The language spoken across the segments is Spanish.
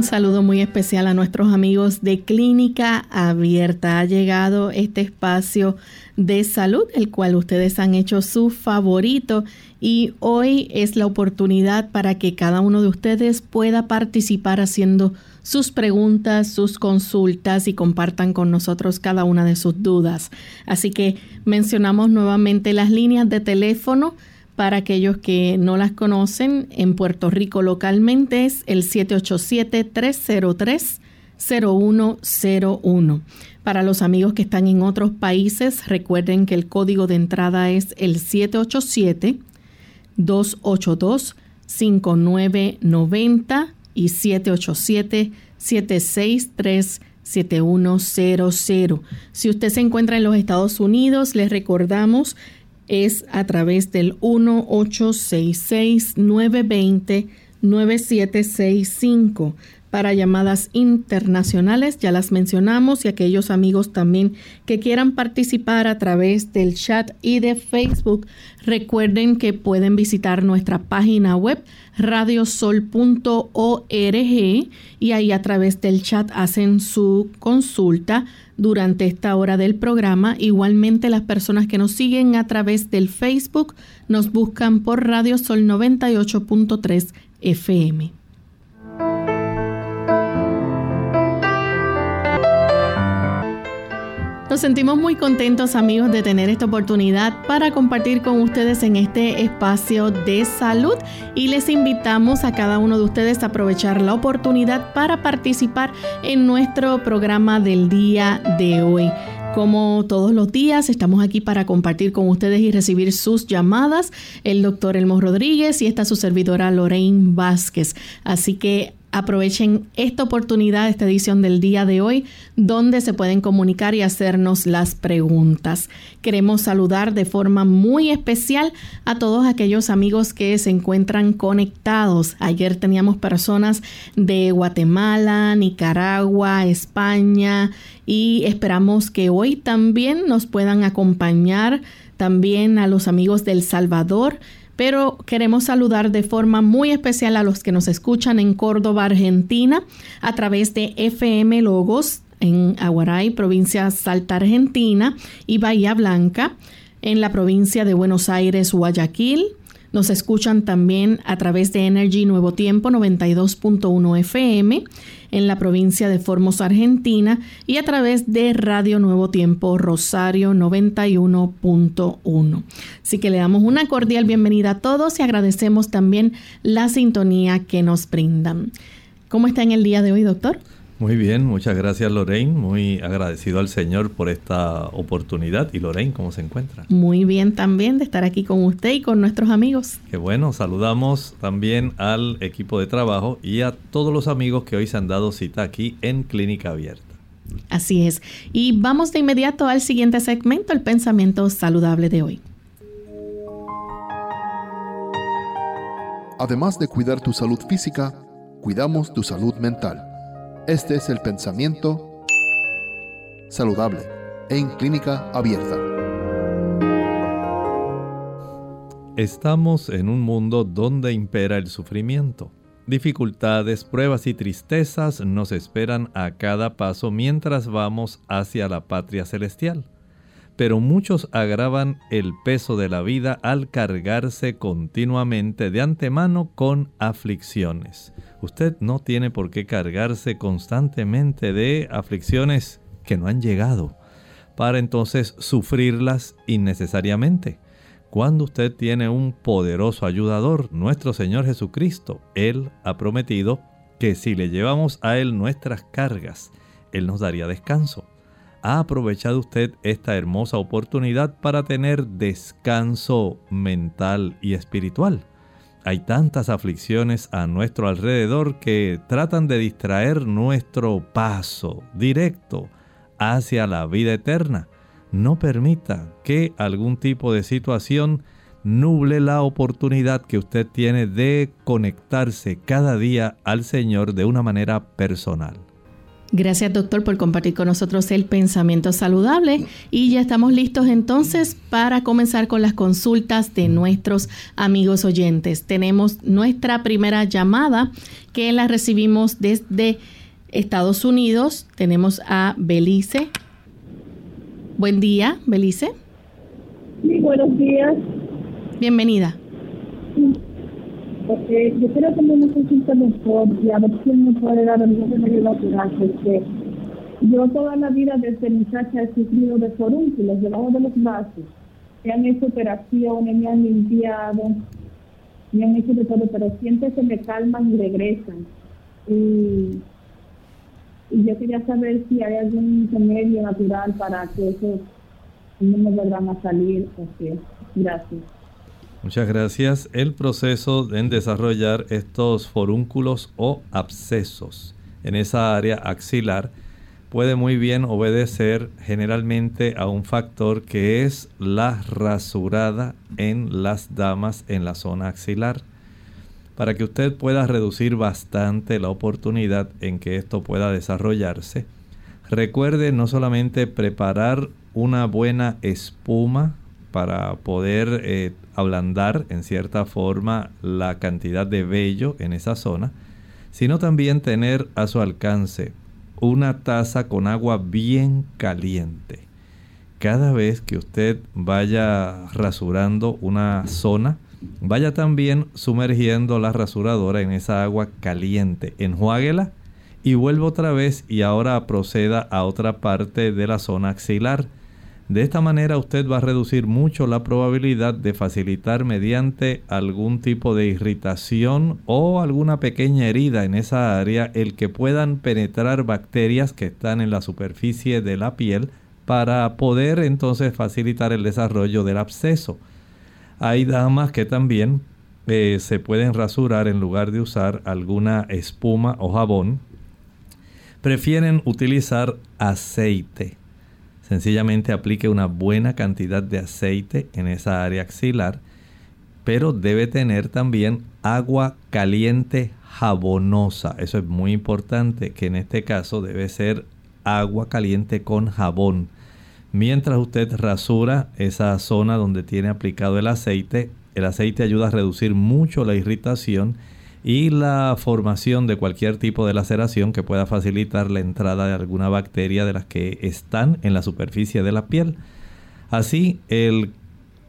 Un saludo muy especial a nuestros amigos de Clínica Abierta. Ha llegado este espacio de salud, el cual ustedes han hecho su favorito y hoy es la oportunidad para que cada uno de ustedes pueda participar haciendo sus preguntas, sus consultas y compartan con nosotros cada una de sus dudas. Así que mencionamos nuevamente las líneas de teléfono para aquellos que no las conocen, en Puerto Rico localmente es el 787-303-0101. Para los amigos que están en otros países, recuerden que el código de entrada es el 787-282-5990 y 787-763-7100. Si usted se encuentra en los Estados Unidos, les recordamos es a través del 1-866-920-9765. Para llamadas internacionales, ya las mencionamos, y aquellos amigos también que quieran participar a través del chat y de Facebook, recuerden que pueden visitar nuestra página web radiosol.org y ahí a través del chat hacen su consulta durante esta hora del programa. Igualmente las personas que nos siguen a través del Facebook nos buscan por Radio Sol 98.3 FM. Nos sentimos muy contentos amigos de tener esta oportunidad para compartir con ustedes en este espacio de salud y les invitamos a cada uno de ustedes a aprovechar la oportunidad para participar en nuestro programa del día de hoy. Como todos los días, estamos aquí para compartir con ustedes y recibir sus llamadas. El doctor Elmo Rodríguez y esta su servidora Lorraine Vázquez. Así que Aprovechen esta oportunidad, esta edición del día de hoy, donde se pueden comunicar y hacernos las preguntas. Queremos saludar de forma muy especial a todos aquellos amigos que se encuentran conectados. Ayer teníamos personas de Guatemala, Nicaragua, España y esperamos que hoy también nos puedan acompañar también a los amigos del Salvador pero queremos saludar de forma muy especial a los que nos escuchan en Córdoba, Argentina, a través de FM Logos en Aguaray, provincia Salta, Argentina, y Bahía Blanca, en la provincia de Buenos Aires, Guayaquil, nos escuchan también a través de Energy Nuevo Tiempo 92.1 FM en la provincia de Formos, Argentina y a través de Radio Nuevo Tiempo Rosario 91.1. Así que le damos una cordial bienvenida a todos y agradecemos también la sintonía que nos brindan. ¿Cómo está en el día de hoy, doctor? Muy bien, muchas gracias Lorraine, muy agradecido al Señor por esta oportunidad. ¿Y Lorraine cómo se encuentra? Muy bien también de estar aquí con usted y con nuestros amigos. Qué bueno, saludamos también al equipo de trabajo y a todos los amigos que hoy se han dado cita aquí en Clínica Abierta. Así es. Y vamos de inmediato al siguiente segmento, el pensamiento saludable de hoy. Además de cuidar tu salud física, cuidamos tu salud mental. Este es el pensamiento saludable en clínica abierta. Estamos en un mundo donde impera el sufrimiento. Dificultades, pruebas y tristezas nos esperan a cada paso mientras vamos hacia la patria celestial pero muchos agravan el peso de la vida al cargarse continuamente de antemano con aflicciones. Usted no tiene por qué cargarse constantemente de aflicciones que no han llegado, para entonces sufrirlas innecesariamente. Cuando usted tiene un poderoso ayudador, nuestro Señor Jesucristo, Él ha prometido que si le llevamos a Él nuestras cargas, Él nos daría descanso. ¿Ha aprovechado usted esta hermosa oportunidad para tener descanso mental y espiritual? Hay tantas aflicciones a nuestro alrededor que tratan de distraer nuestro paso directo hacia la vida eterna. No permita que algún tipo de situación nuble la oportunidad que usted tiene de conectarse cada día al Señor de una manera personal. Gracias doctor por compartir con nosotros el pensamiento saludable y ya estamos listos entonces para comenzar con las consultas de nuestros amigos oyentes. Tenemos nuestra primera llamada que la recibimos desde Estados Unidos. Tenemos a Belice. Buen día, Belice. Sí, buenos días. Bienvenida. Porque yo quiero tener una consulta mejor y a ver si me puede dar algún remedio natural, porque yo toda la vida desde muchacha he sufrido de forúnculos debajo de los brazos. Me han hecho operaciones, me han limpiado, me han hecho de todo, pero siempre se me calman y regresan. Y, yo quería saber si hay algún remedio natural para que eso no me vuelvan a salir. Okay. Gracias. Muchas gracias. El proceso en desarrollar estos forúnculos o abscesos en esa área axilar puede muy bien obedecer generalmente a un factor que es la rasurada en las damas en la zona axilar. Para que usted pueda reducir bastante la oportunidad en que esto pueda desarrollarse, recuerde no solamente preparar una buena espuma para poder eh, ablandar en cierta forma la cantidad de vello en esa zona, sino también tener a su alcance una taza con agua bien caliente. Cada vez que usted vaya rasurando una zona, vaya también sumergiendo la rasuradora en esa agua caliente. Enjuáguela y vuelva otra vez y ahora proceda a otra parte de la zona axilar de esta manera usted va a reducir mucho la probabilidad de facilitar mediante algún tipo de irritación o alguna pequeña herida en esa área el que puedan penetrar bacterias que están en la superficie de la piel para poder entonces facilitar el desarrollo del absceso. Hay damas que también eh, se pueden rasurar en lugar de usar alguna espuma o jabón. Prefieren utilizar aceite Sencillamente aplique una buena cantidad de aceite en esa área axilar, pero debe tener también agua caliente jabonosa. Eso es muy importante, que en este caso debe ser agua caliente con jabón. Mientras usted rasura esa zona donde tiene aplicado el aceite, el aceite ayuda a reducir mucho la irritación y la formación de cualquier tipo de laceración que pueda facilitar la entrada de alguna bacteria de las que están en la superficie de la piel. Así, el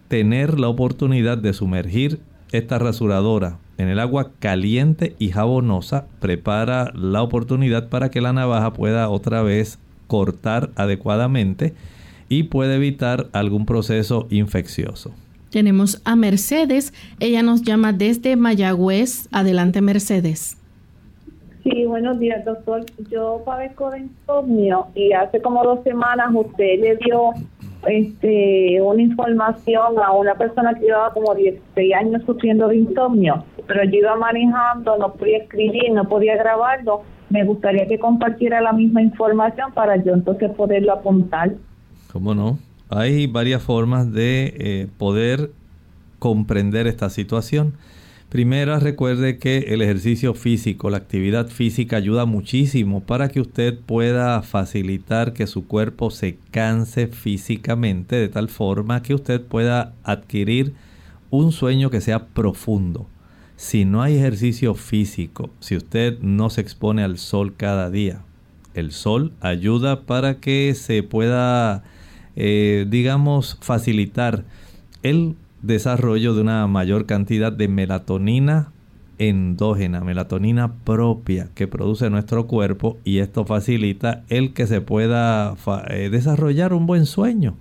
tener la oportunidad de sumergir esta rasuradora en el agua caliente y jabonosa prepara la oportunidad para que la navaja pueda otra vez cortar adecuadamente y puede evitar algún proceso infeccioso. Tenemos a Mercedes, ella nos llama desde Mayagüez. Adelante, Mercedes. Sí, buenos días, doctor. Yo padezco de insomnio y hace como dos semanas usted le dio este una información a una persona que llevaba como 16 años sufriendo de insomnio, pero yo iba manejando, no podía escribir, no podía grabarlo me gustaría que compartiera la misma información para yo entonces poderlo apuntar. ¿Cómo no? Hay varias formas de eh, poder comprender esta situación. Primera, recuerde que el ejercicio físico, la actividad física ayuda muchísimo para que usted pueda facilitar que su cuerpo se canse físicamente de tal forma que usted pueda adquirir un sueño que sea profundo. Si no hay ejercicio físico, si usted no se expone al sol cada día, el sol ayuda para que se pueda, eh, digamos, facilitar el desarrollo de una mayor cantidad de melatonina endógena, melatonina propia que produce nuestro cuerpo y esto facilita el que se pueda eh, desarrollar un buen sueño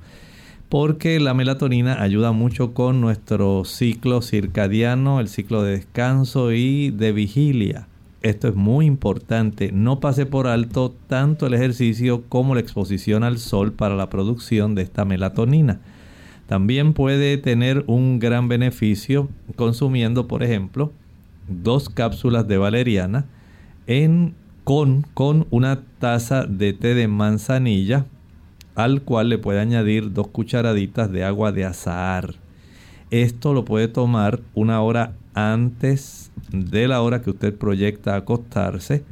porque la melatonina ayuda mucho con nuestro ciclo circadiano, el ciclo de descanso y de vigilia. Esto es muy importante, no pase por alto tanto el ejercicio como la exposición al sol para la producción de esta melatonina. También puede tener un gran beneficio consumiendo, por ejemplo, dos cápsulas de valeriana en, con, con una taza de té de manzanilla, al cual le puede añadir dos cucharaditas de agua de azahar. Esto lo puede tomar una hora antes de la hora que usted proyecta acostarse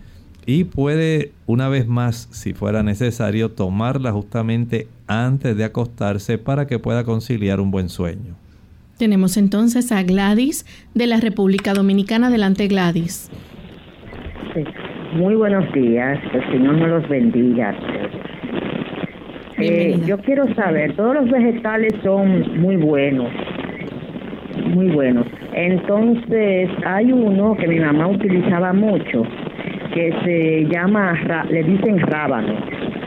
y puede una vez más, si fuera necesario, tomarla justamente antes de acostarse para que pueda conciliar un buen sueño. Tenemos entonces a Gladys de la República Dominicana. Adelante, Gladys. Muy buenos días. Que el Señor me los bendiga. Eh, yo quiero saber, todos los vegetales son muy buenos, muy buenos. Entonces, hay uno que mi mamá utilizaba mucho, que se llama, le dicen rábano.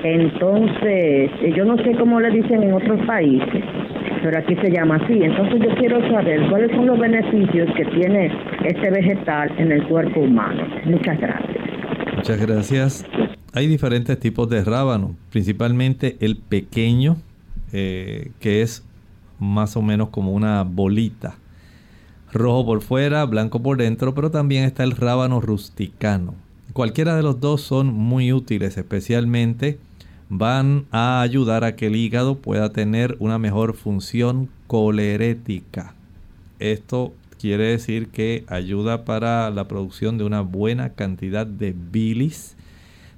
Entonces, eh, yo no sé cómo le dicen en otros países, pero aquí se llama así. Entonces yo quiero saber cuáles son los beneficios que tiene este vegetal en el cuerpo humano. Muchas gracias. Muchas gracias. Hay diferentes tipos de rábano, principalmente el pequeño, eh, que es más o menos como una bolita. Rojo por fuera, blanco por dentro, pero también está el rábano rusticano Cualquiera de los dos son muy útiles, especialmente van a ayudar a que el hígado pueda tener una mejor función colerética. Esto quiere decir que ayuda para la producción de una buena cantidad de bilis.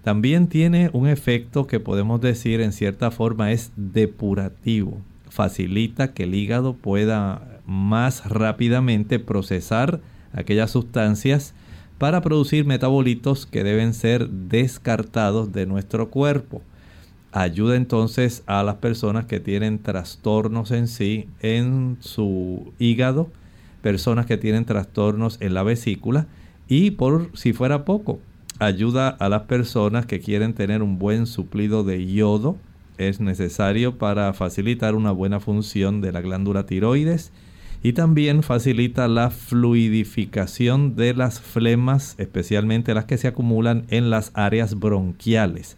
También tiene un efecto que podemos decir en cierta forma es depurativo. Facilita que el hígado pueda más rápidamente procesar aquellas sustancias para producir metabolitos que deben ser descartados de nuestro cuerpo. Ayuda entonces a las personas que tienen trastornos en sí, en su hígado, personas que tienen trastornos en la vesícula y por si fuera poco, ayuda a las personas que quieren tener un buen suplido de yodo. Es necesario para facilitar una buena función de la glándula tiroides y también facilita la fluidificación de las flemas, especialmente las que se acumulan en las áreas bronquiales.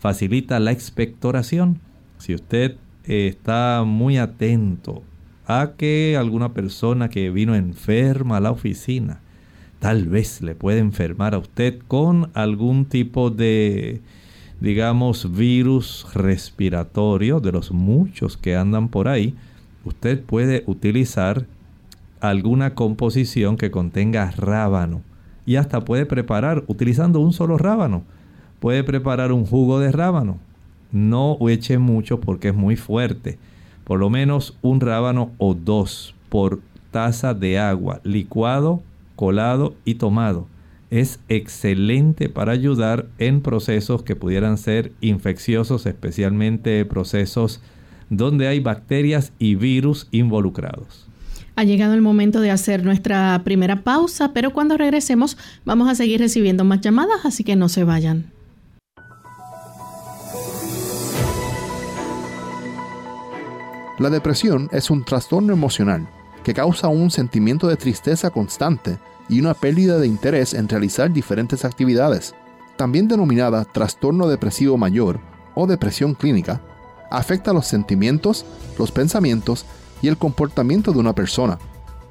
Facilita la expectoración. Si usted está muy atento a que alguna persona que vino enferma a la oficina, tal vez le puede enfermar a usted con algún tipo de, digamos, virus respiratorio, de los muchos que andan por ahí, usted puede utilizar alguna composición que contenga rábano y hasta puede preparar utilizando un solo rábano. Puede preparar un jugo de rábano. No eche mucho porque es muy fuerte. Por lo menos un rábano o dos por taza de agua, licuado, colado y tomado. Es excelente para ayudar en procesos que pudieran ser infecciosos, especialmente procesos donde hay bacterias y virus involucrados. Ha llegado el momento de hacer nuestra primera pausa, pero cuando regresemos vamos a seguir recibiendo más llamadas, así que no se vayan. La depresión es un trastorno emocional que causa un sentimiento de tristeza constante y una pérdida de interés en realizar diferentes actividades. También denominada trastorno depresivo mayor o depresión clínica, afecta los sentimientos, los pensamientos y el comportamiento de una persona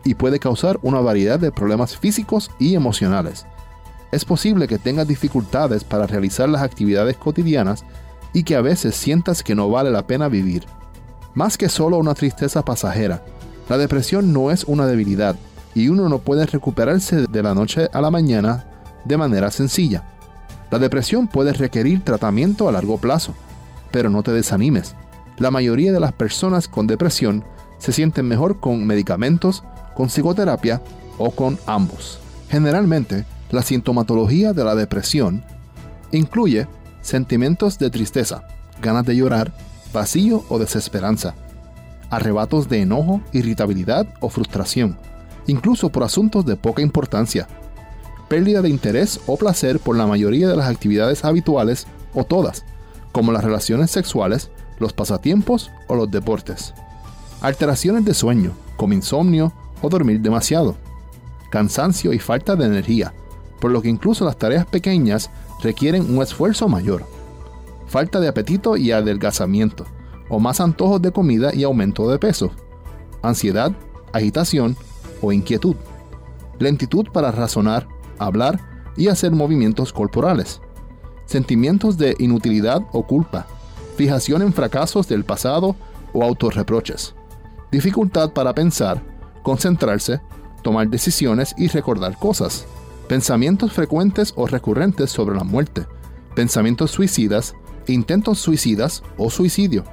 y puede causar una variedad de problemas físicos y emocionales. es posible que tengas dificultades para realizar las actividades cotidianas y que a veces sientas que no vale la pena vivir. Más que solo una tristeza pasajera, la depresión no es una debilidad y uno no puede recuperarse de la noche a la mañana de manera sencilla. La depresión puede requerir tratamiento a largo plazo, pero no te desanimes. La mayoría de las personas con depresión se sienten mejor con medicamentos, con psicoterapia o con ambos. Generalmente, la sintomatología de la depresión incluye sentimientos de tristeza, ganas de llorar, vacío o desesperanza, arrebatos de enojo, irritabilidad o frustración, incluso por asuntos de poca importancia, pérdida de interés o placer por la mayoría de las actividades habituales o todas, como las relaciones sexuales, los pasatiempos o los deportes. Alteraciones de sueño, como insomnio o dormir demasiado. Cansancio y falta de energía, por lo que incluso las tareas pequeñas requieren un esfuerzo mayor. Falta de apetito y adelgazamiento, o más antojos de comida y aumento de peso. Ansiedad, agitación o inquietud. Lentitud para razonar, hablar y hacer movimientos corporales. Sentimientos de inutilidad o culpa. Fijación en fracasos del pasado o autorreproches. Dificultad para pensar, concentrarse, tomar decisiones y recordar cosas pensamientos frecuentes o recurrentes sobre la muerte, pensamientos suicidas, intentos suicidas o suicidio,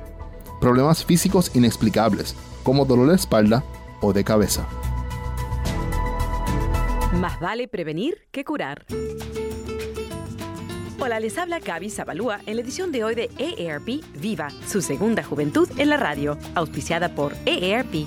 problemas físicos inexplicables, como dolor de espalda o de cabeza. Más vale prevenir que curar. Hola, les habla Gaby Zabalúa en la edición de hoy de EARP Viva, su segunda juventud en la radio, auspiciada por EARP.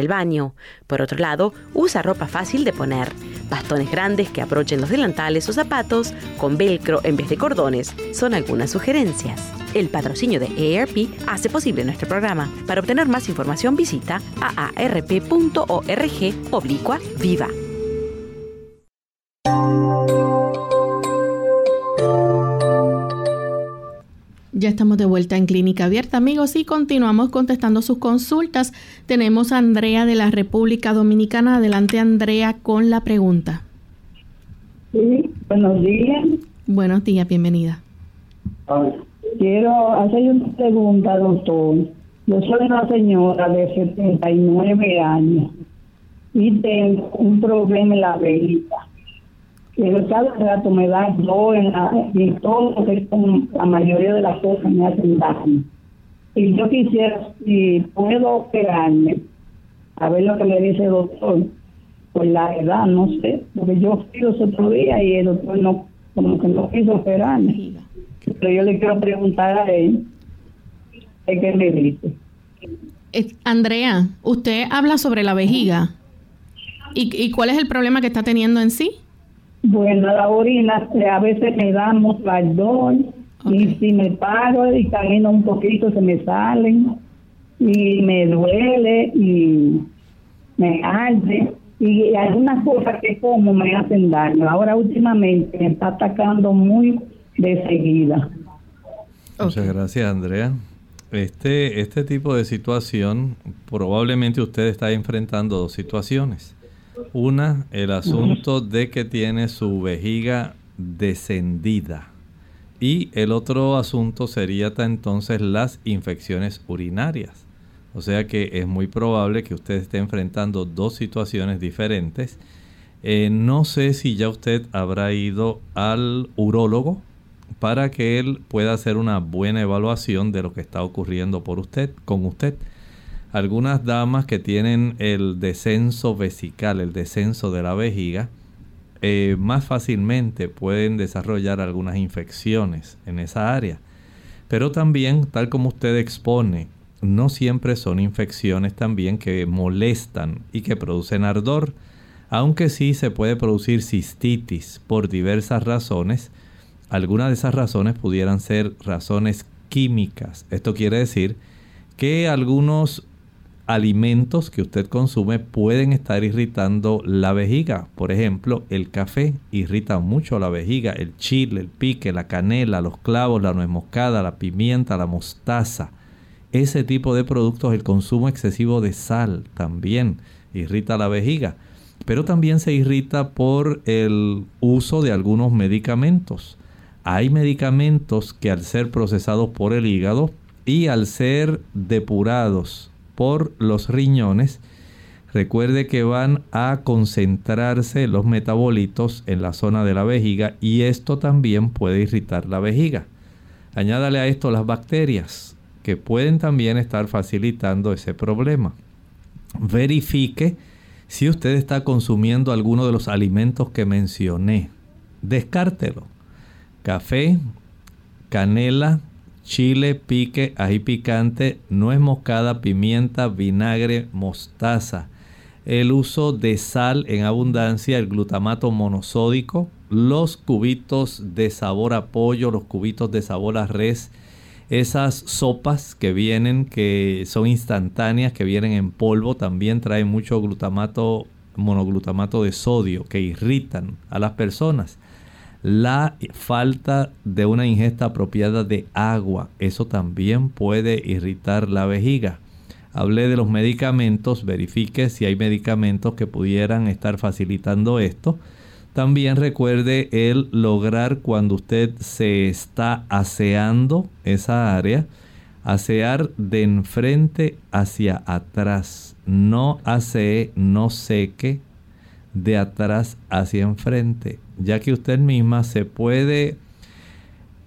el baño. Por otro lado, usa ropa fácil de poner, bastones grandes que aprochen los delantales o zapatos con velcro en vez de cordones. Son algunas sugerencias. El patrocinio de AARP hace posible nuestro programa. Para obtener más información visita aarp.org oblicua viva. Ya estamos de vuelta en Clínica Abierta, amigos, y continuamos contestando sus consultas. Tenemos a Andrea de la República Dominicana. Adelante, Andrea, con la pregunta. Sí, buenos días. Buenos días, bienvenida. Quiero hacer una pregunta, doctor. Yo soy una señora de 79 años y tengo un problema en la vejiga. Que cada rato me da dolor en, la, en todo lo que es la mayoría de las cosas me hacen daño. Y yo quisiera, si puedo operarme, a ver lo que me dice el doctor, por la edad, no sé, porque yo fui los otro día y el doctor no, como que no quiso operarme. Pero yo le quiero preguntar a él, ¿qué me dice? Andrea, usted habla sobre la vejiga. ¿Y, ¿Y cuál es el problema que está teniendo en sí? Bueno, la orina eh, a veces me da moscardón y si me paro y camino un poquito se me salen y me duele y me arde y algunas cosas que como me hacen daño. Ahora últimamente me está atacando muy de seguida. Muchas gracias, Andrea. Este, este tipo de situación, probablemente usted está enfrentando dos situaciones. Una, el asunto de que tiene su vejiga descendida. Y el otro asunto sería entonces las infecciones urinarias. O sea que es muy probable que usted esté enfrentando dos situaciones diferentes. Eh, no sé si ya usted habrá ido al urólogo para que él pueda hacer una buena evaluación de lo que está ocurriendo por usted, con usted. Algunas damas que tienen el descenso vesical, el descenso de la vejiga, eh, más fácilmente pueden desarrollar algunas infecciones en esa área. Pero también, tal como usted expone, no siempre son infecciones también que molestan y que producen ardor aunque sí se puede producir cistitis por diversas razones, algunas de esas razones pudieran ser razones químicas. Esto quiere decir que algunos alimentos que usted consume pueden estar irritando la vejiga. Por ejemplo, el café irrita mucho la vejiga, el chile, el pique, la canela, los clavos, la nuez moscada, la pimienta, la mostaza. Ese tipo de productos, el consumo excesivo de sal también irrita la vejiga pero también se irrita por el uso de algunos medicamentos. Hay medicamentos que al ser procesados por el hígado y al ser depurados por los riñones, recuerde que van a concentrarse los metabolitos en la zona de la vejiga y esto también puede irritar la vejiga. Añádale a esto las bacterias que pueden también estar facilitando ese problema. Verifique si usted está consumiendo alguno de los alimentos que mencioné, descártelo. Café, canela, chile, pique, ají picante, nuez moscada, pimienta, vinagre, mostaza. El uso de sal en abundancia, el glutamato monosódico, los cubitos de sabor a pollo, los cubitos de sabor a res, esas sopas que vienen, que son instantáneas, que vienen en polvo, también traen mucho glutamato, monoglutamato de sodio, que irritan a las personas. La falta de una ingesta apropiada de agua, eso también puede irritar la vejiga. Hablé de los medicamentos, verifique si hay medicamentos que pudieran estar facilitando esto. También recuerde el lograr cuando usted se está aseando esa área, asear de enfrente hacia atrás. No asee, no seque de atrás hacia enfrente, ya que usted misma se puede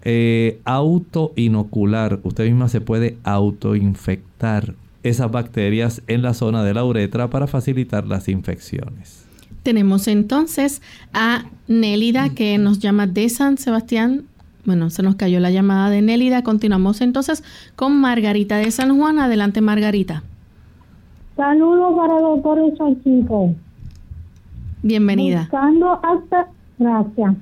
eh, auto-inocular, usted misma se puede auto-infectar esas bacterias en la zona de la uretra para facilitar las infecciones. Tenemos entonces a Nélida que nos llama de San Sebastián. Bueno, se nos cayó la llamada de Nélida. Continuamos entonces con Margarita de San Juan. Adelante, Margarita. Saludos para el doctor. Bienvenida. Buscando hasta, gracias.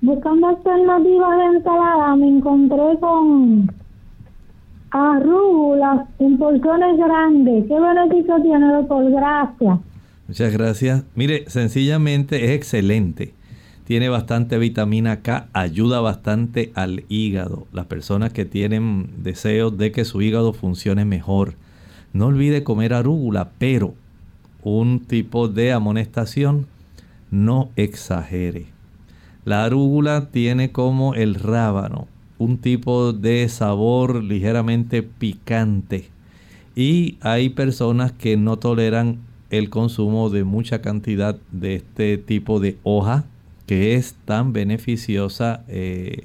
Buscando alternativas de ensalada, me encontré con arúgulas en porciones grandes. ¿Qué beneficio tiene, doctor? Gracias. Muchas gracias. Mire, sencillamente es excelente. Tiene bastante vitamina K, ayuda bastante al hígado. Las personas que tienen deseos de que su hígado funcione mejor. No olvide comer arúgula, pero un tipo de amonestación, no exagere. La arúgula tiene como el rábano, un tipo de sabor ligeramente picante. Y hay personas que no toleran el consumo de mucha cantidad de este tipo de hoja que es tan beneficiosa. Eh,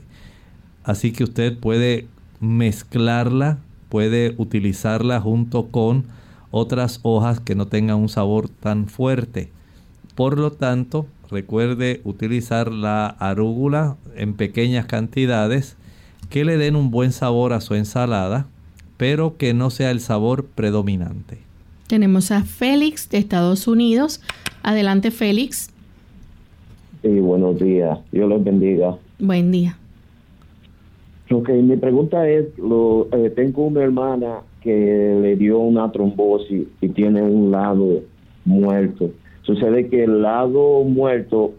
así que usted puede mezclarla, puede utilizarla junto con otras hojas que no tengan un sabor tan fuerte. Por lo tanto, recuerde utilizar la arúgula en pequeñas cantidades que le den un buen sabor a su ensalada, pero que no sea el sabor predominante. Tenemos a Félix de Estados Unidos. Adelante, Félix. Sí, buenos días. Dios los bendiga. Buen día. Ok, mi pregunta es, lo, eh, tengo una hermana que le dio una trombosis y tiene un lado muerto. Sucede que el lado muerto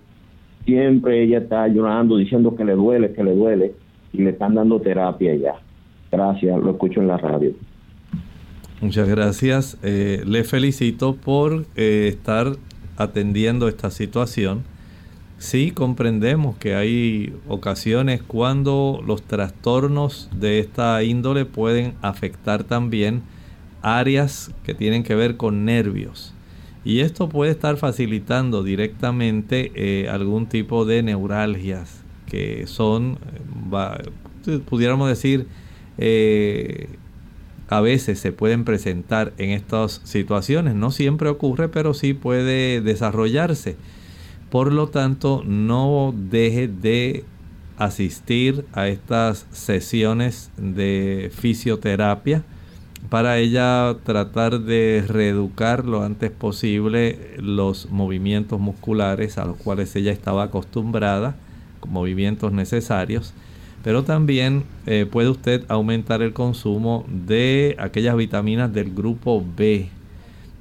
siempre ella está llorando, diciendo que le duele, que le duele, y le están dando terapia ya. Gracias, lo escucho en la radio. Muchas gracias. Eh, le felicito por eh, estar atendiendo esta situación. Sí, comprendemos que hay ocasiones cuando los trastornos de esta índole pueden afectar también áreas que tienen que ver con nervios. Y esto puede estar facilitando directamente eh, algún tipo de neuralgias que son, pudiéramos decir, eh, a veces se pueden presentar en estas situaciones. No siempre ocurre, pero sí puede desarrollarse. Por lo tanto, no deje de asistir a estas sesiones de fisioterapia para ella tratar de reeducar lo antes posible los movimientos musculares a los cuales ella estaba acostumbrada, movimientos necesarios, pero también eh, puede usted aumentar el consumo de aquellas vitaminas del grupo B.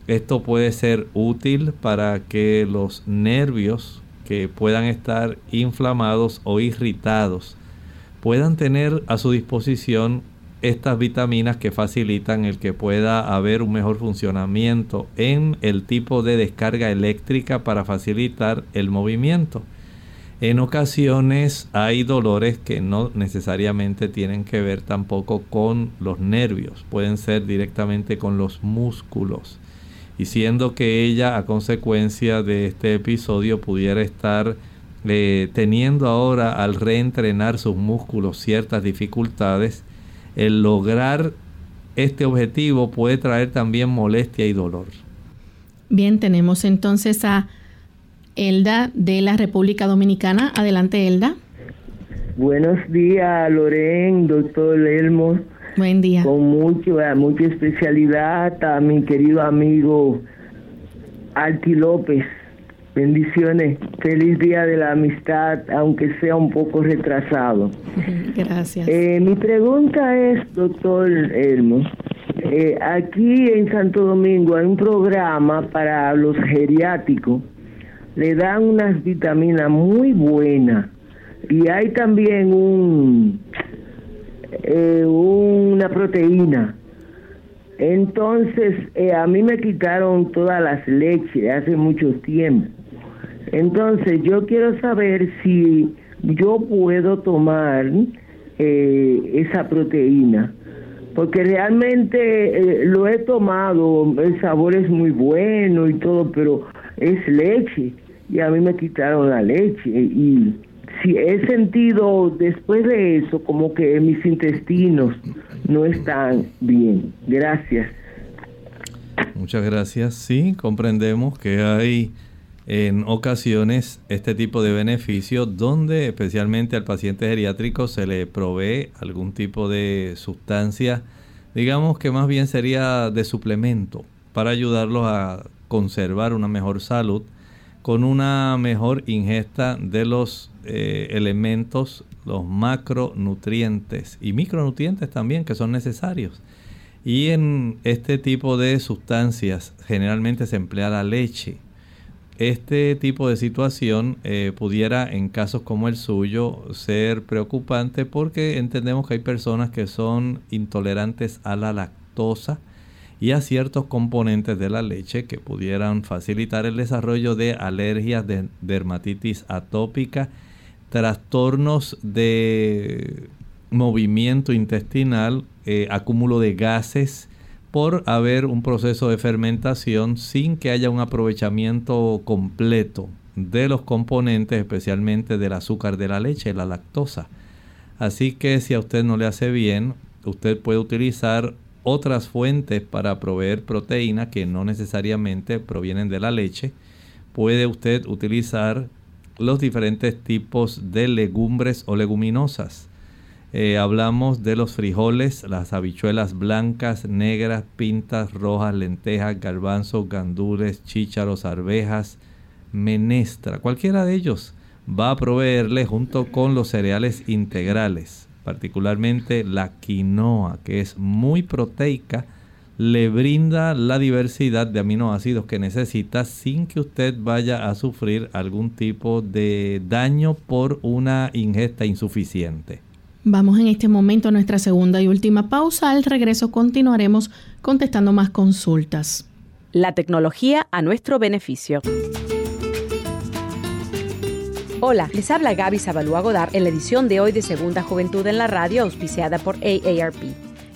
Esto puede ser útil para que los nervios que puedan estar inflamados o irritados puedan tener a su disposición estas vitaminas que facilitan el que pueda haber un mejor funcionamiento en el tipo de descarga eléctrica para facilitar el movimiento. En ocasiones hay dolores que no necesariamente tienen que ver tampoco con los nervios, pueden ser directamente con los músculos. Y siendo que ella a consecuencia de este episodio pudiera estar eh, teniendo ahora al reentrenar sus músculos ciertas dificultades, el lograr este objetivo puede traer también molestia y dolor. Bien, tenemos entonces a Elda de la República Dominicana. Adelante, Elda. Buenos días, Loren, doctor Elmo. Buen día. Con mucho, mucha especialidad a mi querido amigo Alti López. Bendiciones. Feliz día de la amistad, aunque sea un poco retrasado. Gracias. Eh, mi pregunta es, doctor Elmo, eh, aquí en Santo Domingo hay un programa para los geriátricos. Le dan unas vitaminas muy buenas y hay también un eh, una proteína. Entonces, a mí me quitaron todas las leches hace mucho tiempo entonces, yo quiero saber si yo puedo tomar eh, esa proteína, porque realmente eh, lo he tomado, el sabor es muy bueno y todo, pero es leche y a mí me quitaron la leche y si he sentido después de eso como que mis intestinos no están bien. Gracias. Muchas gracias. Sí, comprendemos que hay en ocasiones este tipo de beneficio donde especialmente al paciente geriátrico se le provee algún tipo de sustancia, digamos que más bien sería de suplemento para ayudarlos a conservar una mejor salud con una mejor ingesta de los eh, elementos, los macronutrientes y micronutrientes también que son necesarios. Y en este tipo de sustancias generalmente se emplea la leche este tipo de situación eh, pudiera en casos como el suyo ser preocupante porque entendemos que hay personas que son intolerantes a la lactosa y a ciertos componentes de la leche que pudieran facilitar el desarrollo de alergias de dermatitis atópica, trastornos de movimiento intestinal, eh, acúmulo de gases, por haber un proceso de fermentación sin que haya un aprovechamiento completo de los componentes, especialmente del azúcar de la leche, la lactosa. Así que si a usted no le hace bien, usted puede utilizar otras fuentes para proveer proteína que no necesariamente provienen de la leche. Puede usted utilizar los diferentes tipos de legumbres o leguminosas. Eh, hablamos de los frijoles, las habichuelas blancas, negras, pintas, rojas, lentejas, garbanzos, gandules, chícharos, arvejas, menestra. Cualquiera de ellos va a proveerle junto con los cereales integrales, particularmente la quinoa, que es muy proteica, le brinda la diversidad de aminoácidos que necesita sin que usted vaya a sufrir algún tipo de daño por una ingesta insuficiente. Vamos en este momento a nuestra segunda y última pausa. Al regreso continuaremos contestando más consultas. La tecnología a nuestro beneficio. Hola, les habla Gaby Zabalúa Godard en la edición de hoy de Segunda Juventud en la Radio, auspiciada por AARP.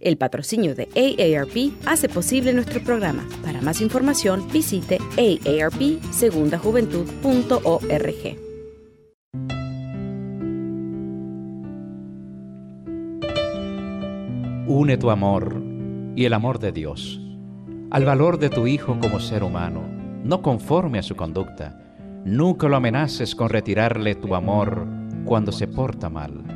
El patrocinio de AARP hace posible nuestro programa. Para más información, visite aarpsegundajuventud.org. Une tu amor y el amor de Dios al valor de tu hijo como ser humano, no conforme a su conducta. Nunca lo amenaces con retirarle tu amor cuando se porta mal.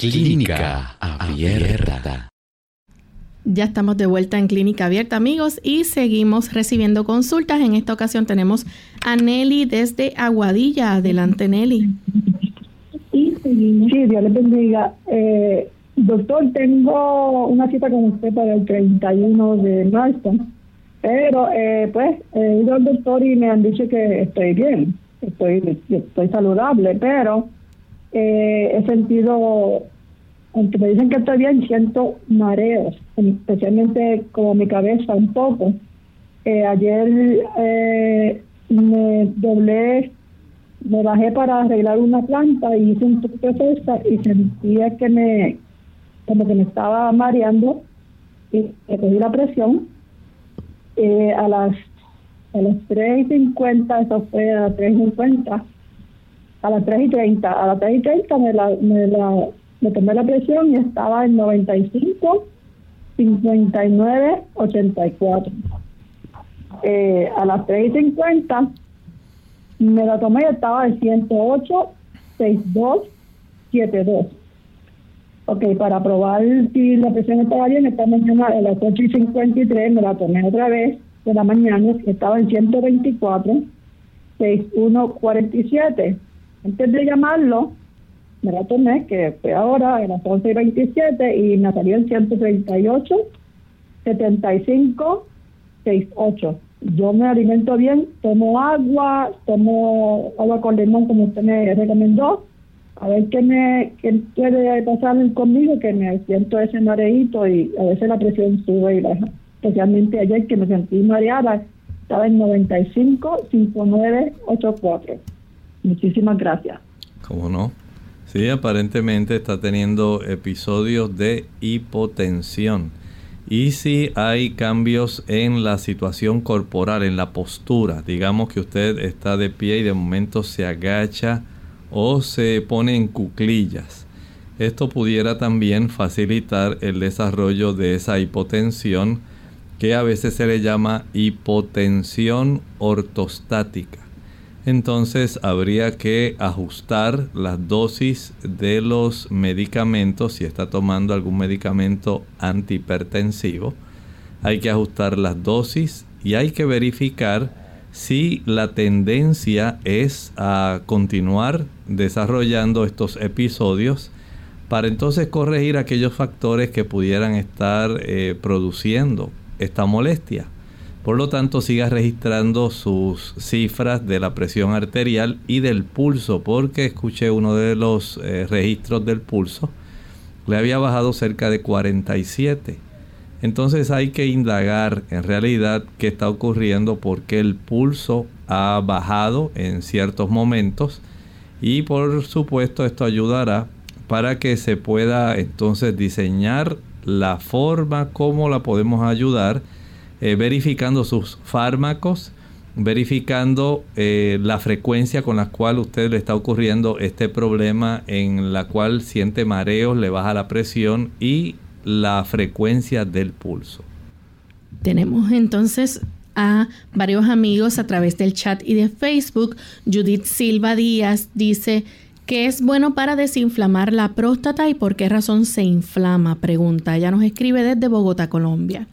Clínica Abierta. Ya estamos de vuelta en Clínica Abierta, amigos, y seguimos recibiendo consultas. En esta ocasión tenemos a Nelly desde Aguadilla. Adelante, Nelly. Sí, Dios le bendiga. Eh, Doctor, tengo una cita con usted para el 31 de marzo, pero eh, pues he ido al doctor y me han dicho que estoy bien, estoy, estoy saludable, pero eh, he sentido, aunque me dicen que estoy bien, siento mareos, especialmente como mi cabeza un poco. Eh, ayer eh, me doblé, me bajé para arreglar una planta y hice un poco de fuerza y sentía que me como que me estaba mareando y cogí la presión. Eh, a las a las 3.50, eso fue a las 3.50, a las 3.30, a las 3.30 me, la, me, la, me tomé la presión y estaba en 95, 59, 84. Eh, a las 3.50 me la tomé y estaba en 108, 62, 72. Ok, para probar si la presión estaba bien, esta mañana a las 8 y 53 me la tomé otra vez de la mañana, estaba en 124, 6147. Antes de llamarlo, me la tomé, que fue ahora a las 11 y 27, y me salió en 138, 75, 68. Yo me alimento bien, tomo agua, tomo agua con limón como usted me recomendó, a ver qué me qué puede pasar conmigo, que me siento ese mareíto y a veces la presión sube y baja. Especialmente ayer que me sentí mareada, estaba en 95 5984. Muchísimas gracias. ¿Cómo no? Sí, aparentemente está teniendo episodios de hipotensión. Y si hay cambios en la situación corporal, en la postura, digamos que usted está de pie y de momento se agacha, o se pone en cuclillas. Esto pudiera también facilitar el desarrollo de esa hipotensión que a veces se le llama hipotensión ortostática. Entonces habría que ajustar las dosis de los medicamentos si está tomando algún medicamento antihipertensivo. Hay que ajustar las dosis y hay que verificar si la tendencia es a continuar desarrollando estos episodios para entonces corregir aquellos factores que pudieran estar eh, produciendo esta molestia. Por lo tanto, siga registrando sus cifras de la presión arterial y del pulso, porque escuché uno de los eh, registros del pulso, le había bajado cerca de 47. Entonces hay que indagar en realidad qué está ocurriendo, porque el pulso ha bajado en ciertos momentos y por supuesto esto ayudará para que se pueda entonces diseñar la forma como la podemos ayudar, eh, verificando sus fármacos, verificando eh, la frecuencia con la cual usted le está ocurriendo este problema en la cual siente mareos, le baja la presión y la frecuencia del pulso. Tenemos entonces a varios amigos a través del chat y de Facebook. Judith Silva Díaz dice que es bueno para desinflamar la próstata y por qué razón se inflama, pregunta. Ella nos escribe desde Bogotá, Colombia.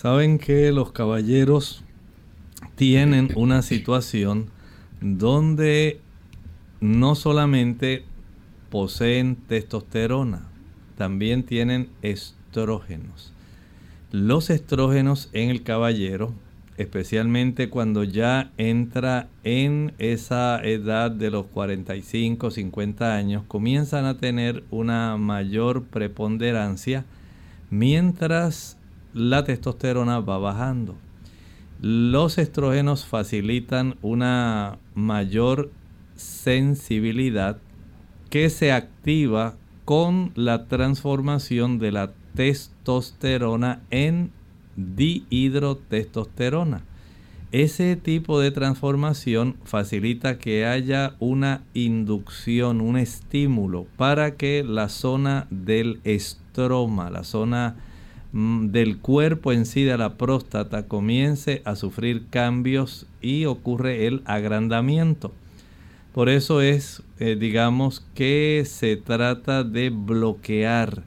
Saben que los caballeros tienen una situación donde no solamente poseen testosterona, también tienen estrógenos. Los estrógenos en el caballero especialmente cuando ya entra en esa edad de los 45, 50 años, comienzan a tener una mayor preponderancia mientras la testosterona va bajando. Los estrógenos facilitan una mayor sensibilidad que se activa con la transformación de la testosterona en dihidrotestosterona. Ese tipo de transformación facilita que haya una inducción, un estímulo para que la zona del estroma, la zona del cuerpo en sí de la próstata comience a sufrir cambios y ocurre el agrandamiento. Por eso es, eh, digamos, que se trata de bloquear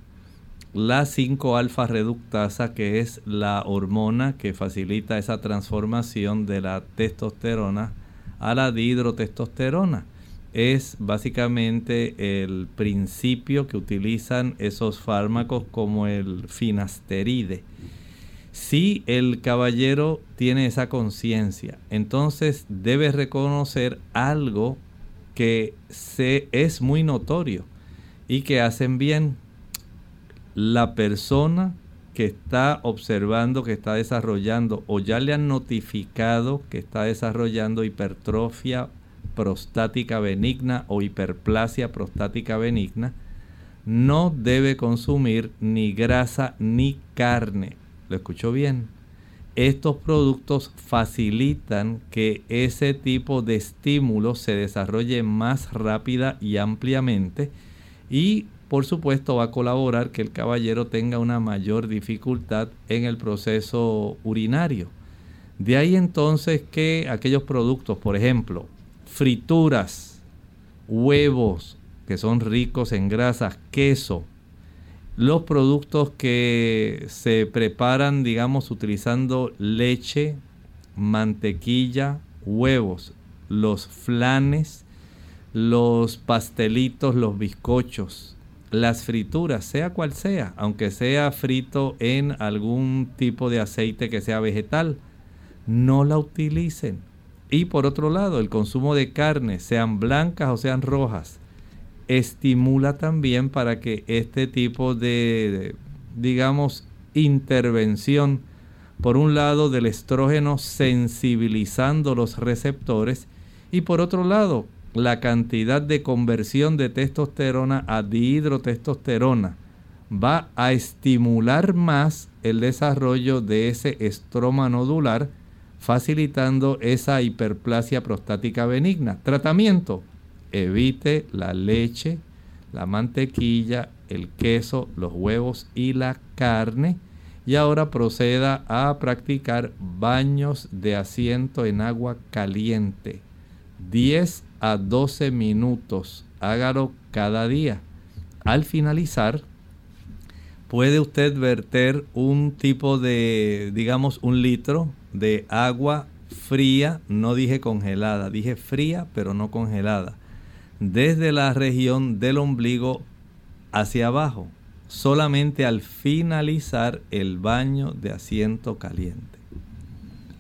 la 5-alfa reductasa, que es la hormona que facilita esa transformación de la testosterona a la dihidrotestosterona. Es básicamente el principio que utilizan esos fármacos como el finasteride. Si el caballero tiene esa conciencia, entonces debe reconocer algo que se, es muy notorio y que hacen bien la persona que está observando, que está desarrollando o ya le han notificado que está desarrollando hipertrofia prostática benigna o hiperplasia prostática benigna, no debe consumir ni grasa ni carne. ¿Lo escuchó bien? Estos productos facilitan que ese tipo de estímulo se desarrolle más rápida y ampliamente y por supuesto va a colaborar que el caballero tenga una mayor dificultad en el proceso urinario. De ahí entonces que aquellos productos, por ejemplo, frituras, huevos, que son ricos en grasas, queso, los productos que se preparan, digamos, utilizando leche, mantequilla, huevos, los flanes, los pastelitos, los bizcochos, las frituras, sea cual sea, aunque sea frito en algún tipo de aceite que sea vegetal, no la utilicen. Y por otro lado, el consumo de carne, sean blancas o sean rojas, estimula también para que este tipo de, digamos, intervención, por un lado del estrógeno sensibilizando los receptores y por otro lado la cantidad de conversión de testosterona a dihidrotestosterona va a estimular más el desarrollo de ese estroma nodular, facilitando esa hiperplasia prostática benigna. Tratamiento, evite la leche, la mantequilla, el queso, los huevos y la carne. Y ahora proceda a practicar baños de asiento en agua caliente. 10 a 12 minutos. Hágalo cada día. Al finalizar, puede usted verter un tipo de, digamos, un litro de agua fría, no dije congelada, dije fría pero no congelada, desde la región del ombligo hacia abajo, solamente al finalizar el baño de asiento caliente.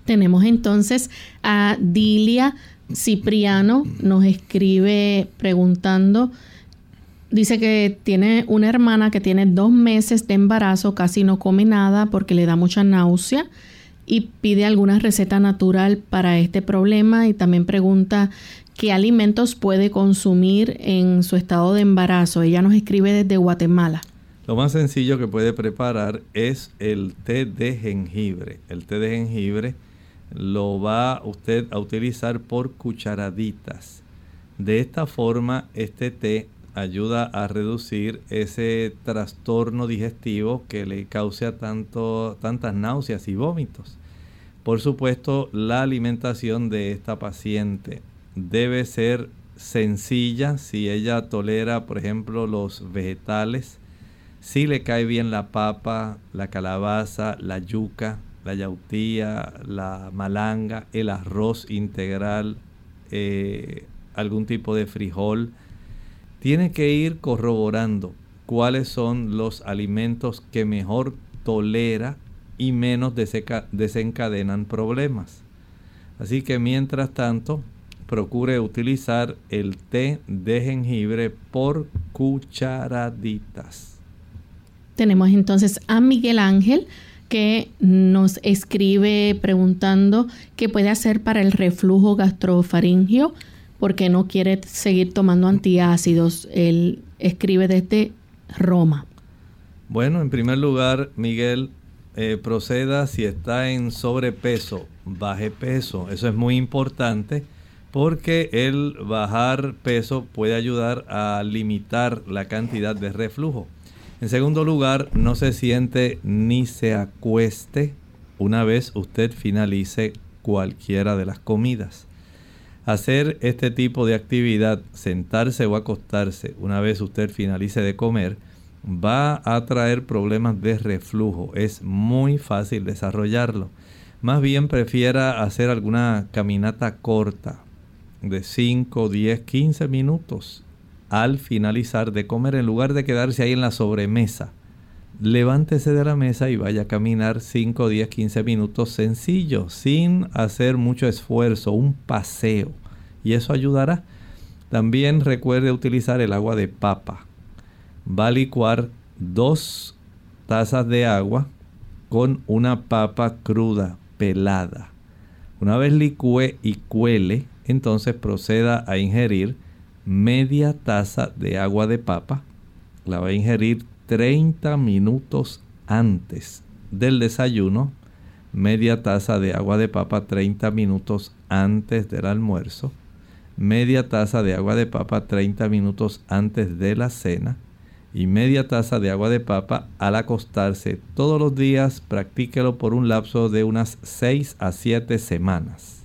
Tenemos entonces a Dilia Cipriano, nos escribe preguntando, dice que tiene una hermana que tiene dos meses de embarazo, casi no come nada porque le da mucha náusea y pide alguna receta natural para este problema y también pregunta qué alimentos puede consumir en su estado de embarazo. Ella nos escribe desde Guatemala. Lo más sencillo que puede preparar es el té de jengibre. El té de jengibre lo va usted a utilizar por cucharaditas. De esta forma, este té ayuda a reducir ese trastorno digestivo que le causa tantas náuseas y vómitos. Por supuesto, la alimentación de esta paciente debe ser sencilla si ella tolera, por ejemplo, los vegetales, si le cae bien la papa, la calabaza, la yuca, la yautía, la malanga, el arroz integral, eh, algún tipo de frijol. Tiene que ir corroborando cuáles son los alimentos que mejor tolera y menos desencadenan problemas. Así que mientras tanto, procure utilizar el té de jengibre por cucharaditas. Tenemos entonces a Miguel Ángel que nos escribe preguntando qué puede hacer para el reflujo gastrofaringio porque no quiere seguir tomando antiácidos. Él escribe desde Roma. Bueno, en primer lugar, Miguel, eh, proceda si está en sobrepeso, baje peso. Eso es muy importante porque el bajar peso puede ayudar a limitar la cantidad de reflujo. En segundo lugar, no se siente ni se acueste una vez usted finalice cualquiera de las comidas. Hacer este tipo de actividad, sentarse o acostarse una vez usted finalice de comer, va a traer problemas de reflujo. Es muy fácil desarrollarlo. Más bien prefiera hacer alguna caminata corta de 5, 10, 15 minutos al finalizar de comer, en lugar de quedarse ahí en la sobremesa, levántese de la mesa y vaya a caminar 5, 10, 15 minutos sencillo, sin hacer mucho esfuerzo, un paseo. Y eso ayudará. También recuerde utilizar el agua de papa. Va a licuar dos tazas de agua con una papa cruda, pelada. Una vez licúe y cuele, entonces proceda a ingerir media taza de agua de papa. La va a ingerir 30 minutos antes del desayuno. Media taza de agua de papa 30 minutos antes del almuerzo. Media taza de agua de papa 30 minutos antes de la cena. Y media taza de agua de papa al acostarse todos los días. Practíquelo por un lapso de unas 6 a 7 semanas.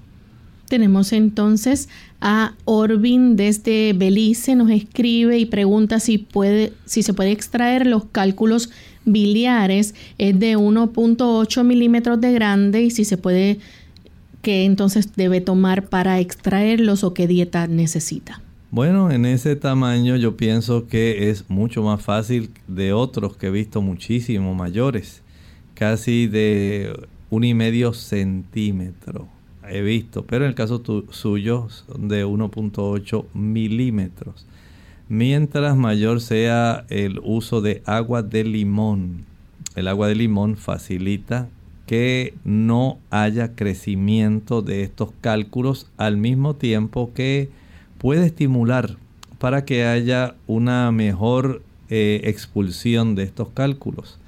Tenemos entonces a Orvin desde Belice, nos escribe y pregunta si, puede, si se puede extraer los cálculos biliares, es de 1.8 milímetros de grande y si se puede, qué entonces debe tomar para extraerlos o qué dieta necesita. Bueno, en ese tamaño yo pienso que es mucho más fácil de otros que he visto muchísimo mayores, casi de un y medio centímetro he visto, pero en el caso suyo de 1.8 milímetros. Mientras mayor sea el uso de agua de limón, el agua de limón facilita que no haya crecimiento de estos cálculos al mismo tiempo que puede estimular para que haya una mejor eh, expulsión de estos cálculos.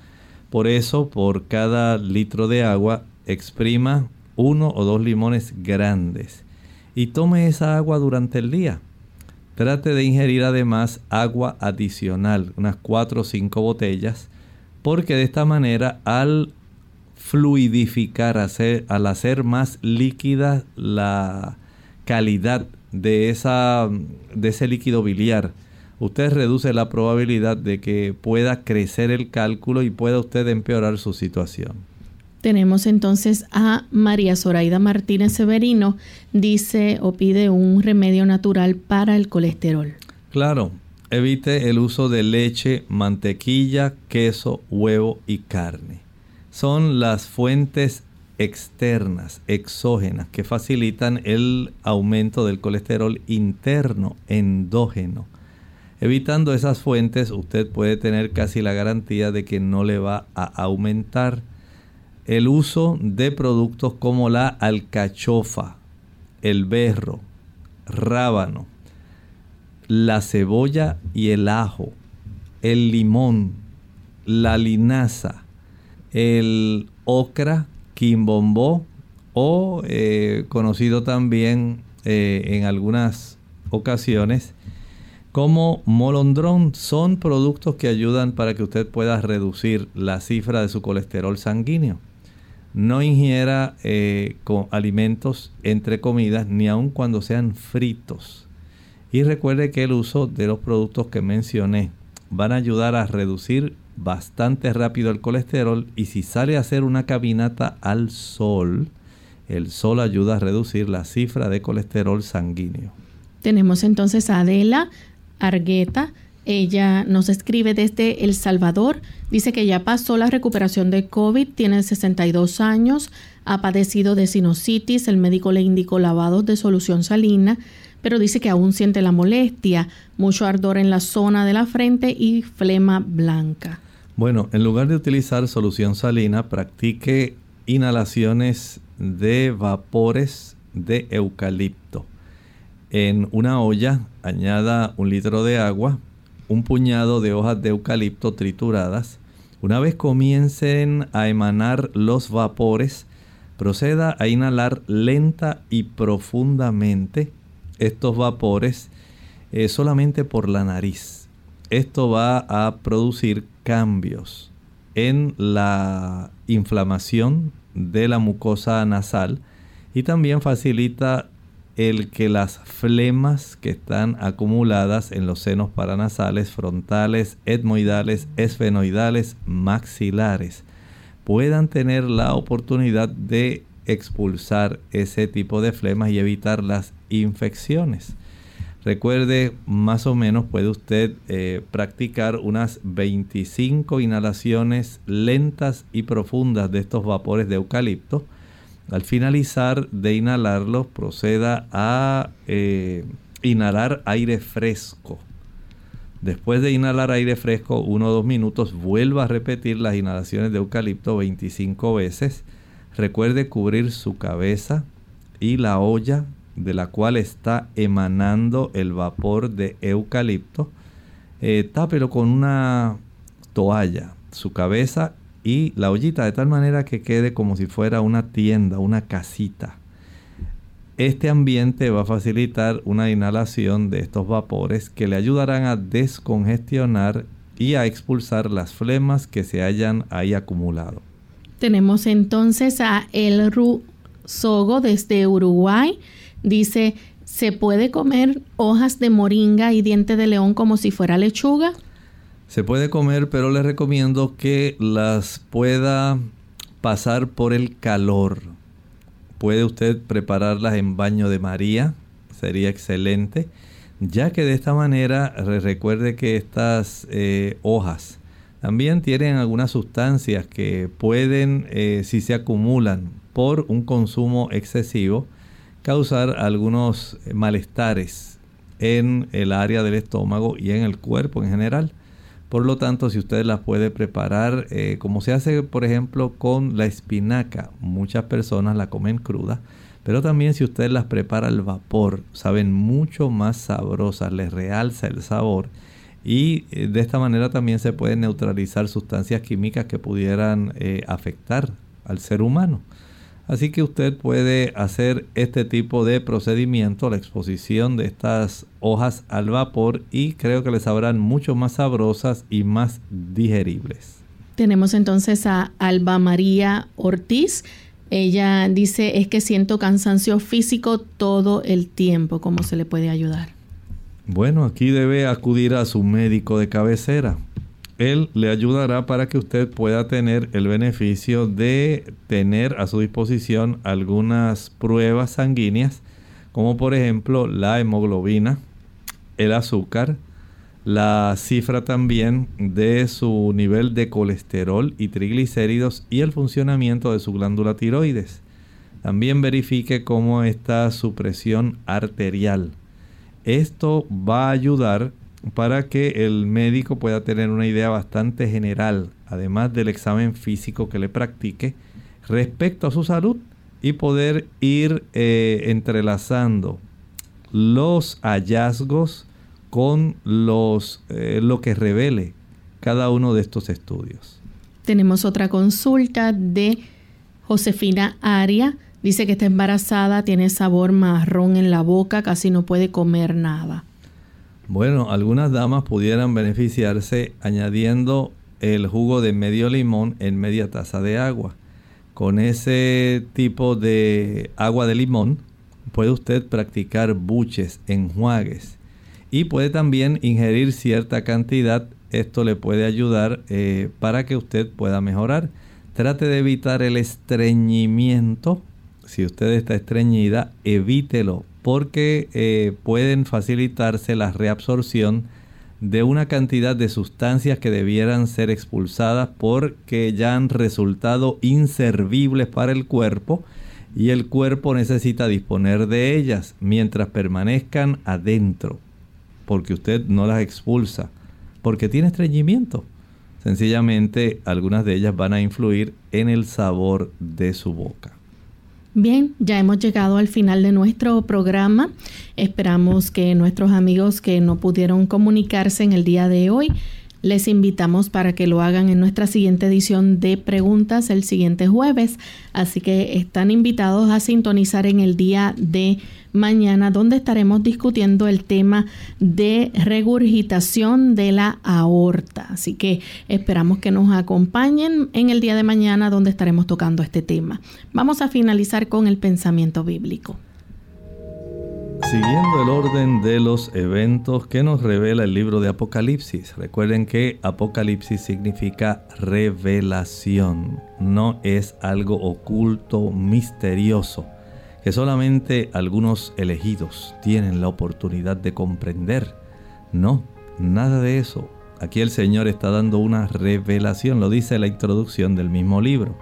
Por eso, por cada litro de agua, exprima uno o dos limones grandes y tome esa agua durante el día. Trate de ingerir además agua adicional, unas 4 o 5 botellas, porque de esta manera al fluidificar, al hacer más líquida la calidad de, esa, de ese líquido biliar, usted reduce la probabilidad de que pueda crecer el cálculo y pueda usted empeorar su situación. Tenemos entonces a María Zoraida Martínez Severino, dice o pide un remedio natural para el colesterol. Claro, evite el uso de leche, mantequilla, queso, huevo y carne. Son las fuentes externas, exógenas, que facilitan el aumento del colesterol interno, endógeno. Evitando esas fuentes, usted puede tener casi la garantía de que no le va a aumentar el uso de productos como la alcachofa, el berro, rábano, la cebolla y el ajo, el limón, la linaza, el ocra, quimbombó o eh, conocido también eh, en algunas ocasiones como molondrón son productos que ayudan para que usted pueda reducir la cifra de su colesterol sanguíneo. No ingiera eh, alimentos entre comidas ni aun cuando sean fritos. Y recuerde que el uso de los productos que mencioné van a ayudar a reducir bastante rápido el colesterol y si sale a hacer una caminata al sol, el sol ayuda a reducir la cifra de colesterol sanguíneo. Tenemos entonces a Adela Argueta. Ella nos escribe desde El Salvador. Dice que ya pasó la recuperación de COVID, tiene 62 años, ha padecido de sinusitis, el médico le indicó lavados de solución salina, pero dice que aún siente la molestia, mucho ardor en la zona de la frente y flema blanca. Bueno, en lugar de utilizar solución salina, practique inhalaciones de vapores de eucalipto. En una olla añada un litro de agua, un puñado de hojas de eucalipto trituradas. Una vez comiencen a emanar los vapores, proceda a inhalar lenta y profundamente estos vapores eh, solamente por la nariz. Esto va a producir cambios en la inflamación de la mucosa nasal y también facilita el que las flemas que están acumuladas en los senos paranasales, frontales, etmoidales, esfenoidales, maxilares, puedan tener la oportunidad de expulsar ese tipo de flemas y evitar las infecciones. Recuerde, más o menos puede usted eh, practicar unas 25 inhalaciones lentas y profundas de estos vapores de eucalipto al finalizar de inhalarlo, proceda a eh, inhalar aire fresco. Después de inhalar aire fresco uno o dos minutos, vuelva a repetir las inhalaciones de eucalipto 25 veces. Recuerde cubrir su cabeza y la olla de la cual está emanando el vapor de eucalipto. Eh, tápelo con una toalla, su cabeza y la ollita de tal manera que quede como si fuera una tienda, una casita. Este ambiente va a facilitar una inhalación de estos vapores que le ayudarán a descongestionar y a expulsar las flemas que se hayan ahí acumulado. Tenemos entonces a El Sogo desde Uruguay. Dice, ¿se puede comer hojas de moringa y diente de león como si fuera lechuga? Se puede comer, pero le recomiendo que las pueda pasar por el calor. Puede usted prepararlas en baño de María, sería excelente, ya que de esta manera recuerde que estas eh, hojas también tienen algunas sustancias que pueden, eh, si se acumulan por un consumo excesivo, causar algunos malestares en el área del estómago y en el cuerpo en general. Por lo tanto, si usted las puede preparar, eh, como se hace, por ejemplo, con la espinaca, muchas personas la comen cruda, pero también si usted las prepara al vapor, saben mucho más sabrosas, les realza el sabor y eh, de esta manera también se pueden neutralizar sustancias químicas que pudieran eh, afectar al ser humano. Así que usted puede hacer este tipo de procedimiento, la exposición de estas hojas al vapor y creo que les sabrán mucho más sabrosas y más digeribles. Tenemos entonces a Alba María Ortiz. Ella dice es que siento cansancio físico todo el tiempo. ¿Cómo se le puede ayudar? Bueno, aquí debe acudir a su médico de cabecera él le ayudará para que usted pueda tener el beneficio de tener a su disposición algunas pruebas sanguíneas, como por ejemplo la hemoglobina, el azúcar, la cifra también de su nivel de colesterol y triglicéridos y el funcionamiento de su glándula tiroides. También verifique cómo está su presión arterial. Esto va a ayudar para que el médico pueda tener una idea bastante general, además del examen físico que le practique, respecto a su salud y poder ir eh, entrelazando los hallazgos con los, eh, lo que revele cada uno de estos estudios. Tenemos otra consulta de Josefina Aria. Dice que está embarazada, tiene sabor marrón en la boca, casi no puede comer nada. Bueno, algunas damas pudieran beneficiarse añadiendo el jugo de medio limón en media taza de agua. Con ese tipo de agua de limón puede usted practicar buches, enjuagues y puede también ingerir cierta cantidad. Esto le puede ayudar eh, para que usted pueda mejorar. Trate de evitar el estreñimiento. Si usted está estreñida, evítelo porque eh, pueden facilitarse la reabsorción de una cantidad de sustancias que debieran ser expulsadas porque ya han resultado inservibles para el cuerpo y el cuerpo necesita disponer de ellas mientras permanezcan adentro porque usted no las expulsa porque tiene estreñimiento. Sencillamente algunas de ellas van a influir en el sabor de su boca. Bien, ya hemos llegado al final de nuestro programa. Esperamos que nuestros amigos que no pudieron comunicarse en el día de hoy, les invitamos para que lo hagan en nuestra siguiente edición de preguntas el siguiente jueves. Así que están invitados a sintonizar en el día de mañana donde estaremos discutiendo el tema de regurgitación de la aorta. Así que esperamos que nos acompañen en el día de mañana donde estaremos tocando este tema. Vamos a finalizar con el pensamiento bíblico. Siguiendo el orden de los eventos que nos revela el libro de Apocalipsis. Recuerden que Apocalipsis significa revelación, no es algo oculto, misterioso que solamente algunos elegidos tienen la oportunidad de comprender. No, nada de eso. Aquí el Señor está dando una revelación, lo dice la introducción del mismo libro.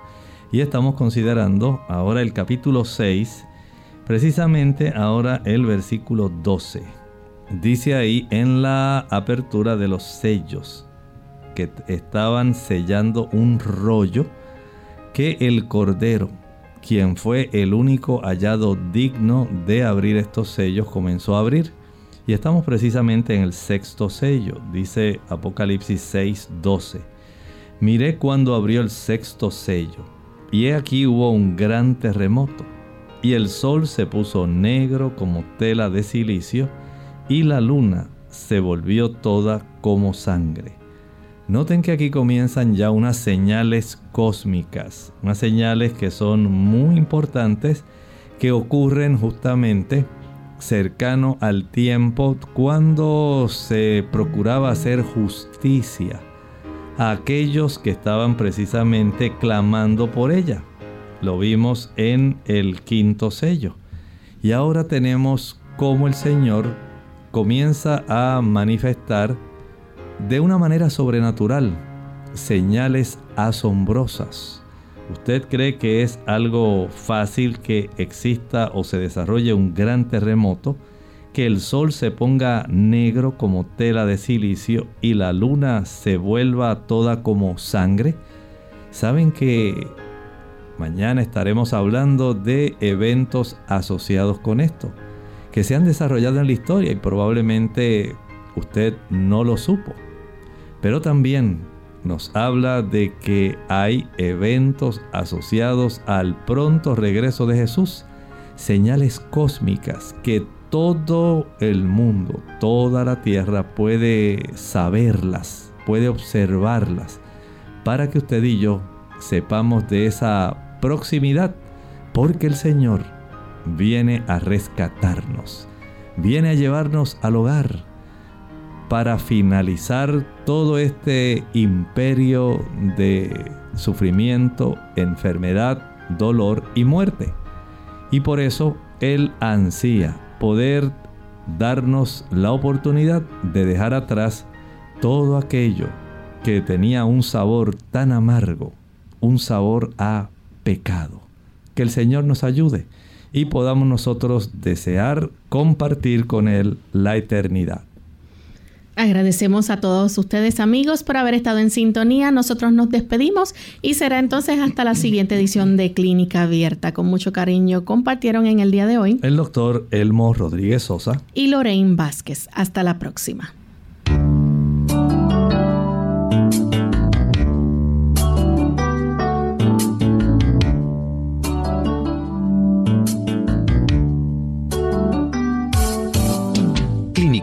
Y estamos considerando ahora el capítulo 6, precisamente ahora el versículo 12. Dice ahí en la apertura de los sellos que estaban sellando un rollo que el Cordero quien fue el único hallado digno de abrir estos sellos, comenzó a abrir. Y estamos precisamente en el sexto sello, dice Apocalipsis 6:12. Miré cuando abrió el sexto sello, y he aquí hubo un gran terremoto, y el sol se puso negro como tela de silicio, y la luna se volvió toda como sangre Noten que aquí comienzan ya unas señales cósmicas, unas señales que son muy importantes que ocurren justamente cercano al tiempo cuando se procuraba hacer justicia a aquellos que estaban precisamente clamando por ella. Lo vimos en el quinto sello. Y ahora tenemos cómo el Señor comienza a manifestar de una manera sobrenatural, señales asombrosas. ¿Usted cree que es algo fácil que exista o se desarrolle un gran terremoto, que el sol se ponga negro como tela de silicio y la luna se vuelva toda como sangre? ¿Saben que mañana estaremos hablando de eventos asociados con esto, que se han desarrollado en la historia y probablemente usted no lo supo? pero también nos habla de que hay eventos asociados al pronto regreso de Jesús, señales cósmicas que todo el mundo, toda la tierra puede saberlas, puede observarlas, para que usted y yo sepamos de esa proximidad, porque el Señor viene a rescatarnos, viene a llevarnos al hogar, para finalizar todo este imperio de sufrimiento, enfermedad, dolor y muerte. Y por eso Él ansía poder darnos la oportunidad de dejar atrás todo aquello que tenía un sabor tan amargo, un sabor a pecado. Que el Señor nos ayude y podamos nosotros desear compartir con Él la eternidad. Agradecemos a todos ustedes amigos por haber estado en sintonía. Nosotros nos despedimos y será entonces hasta la siguiente edición de Clínica Abierta. Con mucho cariño compartieron en el día de hoy el doctor Elmo Rodríguez Sosa y Lorraine Vázquez. Hasta la próxima.